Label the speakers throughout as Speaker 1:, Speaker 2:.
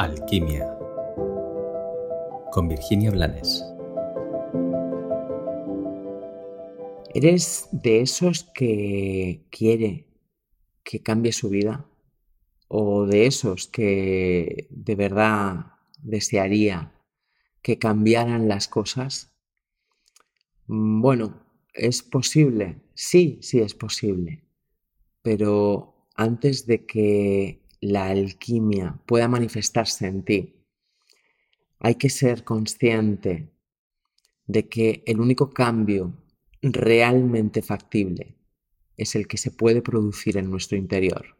Speaker 1: Alquimia con Virginia Blanes.
Speaker 2: ¿Eres de esos que quiere que cambie su vida? ¿O de esos que de verdad desearía que cambiaran las cosas? Bueno, ¿es posible? Sí, sí es posible. Pero antes de que la alquimia pueda manifestarse en ti, hay que ser consciente de que el único cambio realmente factible es el que se puede producir en nuestro interior.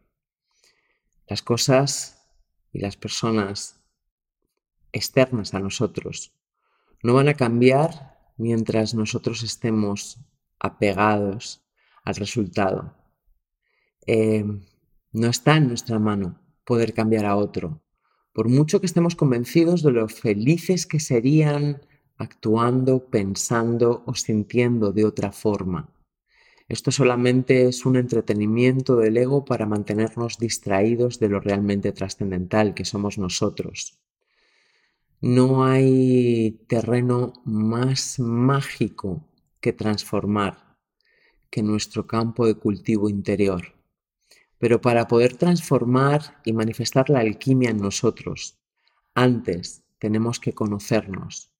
Speaker 2: Las cosas y las personas externas a nosotros no van a cambiar mientras nosotros estemos apegados al resultado. Eh, no está en nuestra mano poder cambiar a otro, por mucho que estemos convencidos de lo felices que serían actuando, pensando o sintiendo de otra forma. Esto solamente es un entretenimiento del ego para mantenernos distraídos de lo realmente trascendental que somos nosotros. No hay terreno más mágico que transformar que nuestro campo de cultivo interior. Pero para poder transformar y manifestar la alquimia en nosotros, antes tenemos que conocernos.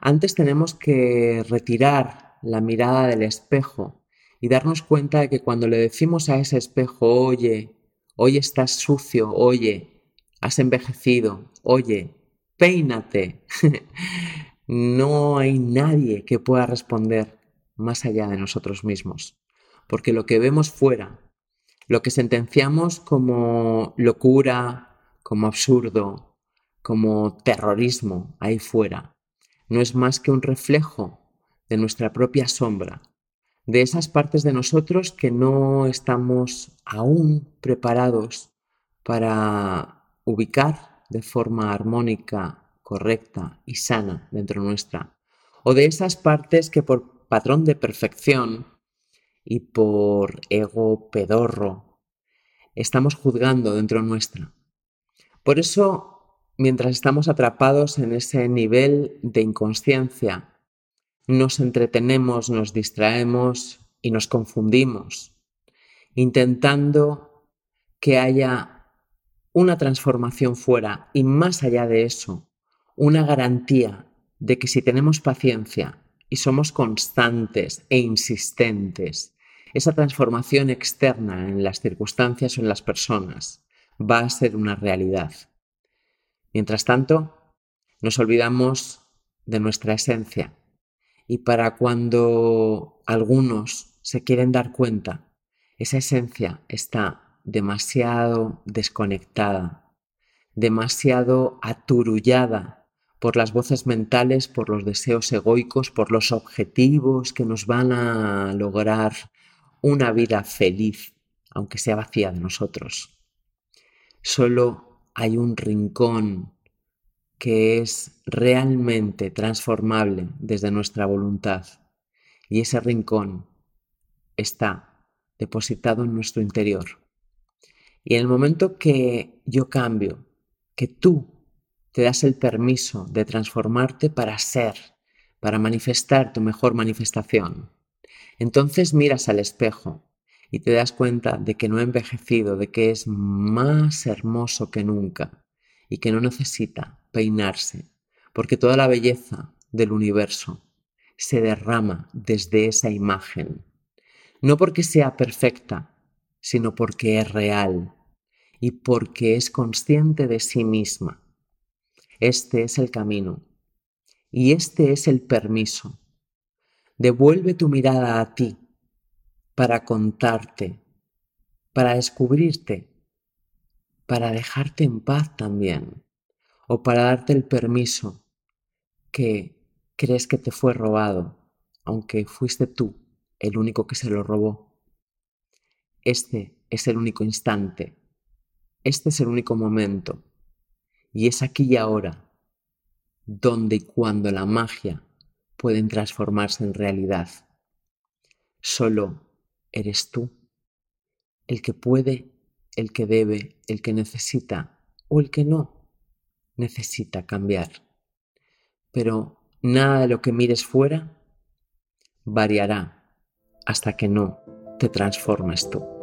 Speaker 2: Antes tenemos que retirar la mirada del espejo y darnos cuenta de que cuando le decimos a ese espejo, oye, hoy estás sucio, oye, has envejecido, oye, peínate, no hay nadie que pueda responder más allá de nosotros mismos. Porque lo que vemos fuera lo que sentenciamos como locura, como absurdo, como terrorismo ahí fuera, no es más que un reflejo de nuestra propia sombra, de esas partes de nosotros que no estamos aún preparados para ubicar de forma armónica, correcta y sana dentro nuestra, o de esas partes que por patrón de perfección y por ego pedorro estamos juzgando dentro nuestra. Por eso, mientras estamos atrapados en ese nivel de inconsciencia, nos entretenemos, nos distraemos y nos confundimos, intentando que haya una transformación fuera y más allá de eso, una garantía de que si tenemos paciencia y somos constantes e insistentes esa transformación externa en las circunstancias o en las personas va a ser una realidad. Mientras tanto, nos olvidamos de nuestra esencia y para cuando algunos se quieren dar cuenta, esa esencia está demasiado desconectada, demasiado aturullada por las voces mentales, por los deseos egoicos, por los objetivos que nos van a lograr una vida feliz, aunque sea vacía de nosotros. Solo hay un rincón que es realmente transformable desde nuestra voluntad y ese rincón está depositado en nuestro interior. Y en el momento que yo cambio, que tú te das el permiso de transformarte para ser, para manifestar tu mejor manifestación, entonces miras al espejo y te das cuenta de que no ha envejecido, de que es más hermoso que nunca y que no necesita peinarse, porque toda la belleza del universo se derrama desde esa imagen, no porque sea perfecta, sino porque es real y porque es consciente de sí misma. Este es el camino y este es el permiso Devuelve tu mirada a ti para contarte, para descubrirte, para dejarte en paz también, o para darte el permiso que crees que te fue robado, aunque fuiste tú el único que se lo robó. Este es el único instante, este es el único momento, y es aquí y ahora donde y cuando la magia pueden transformarse en realidad. Solo eres tú el que puede, el que debe, el que necesita o el que no necesita cambiar. Pero nada de lo que mires fuera variará hasta que no te transformes tú.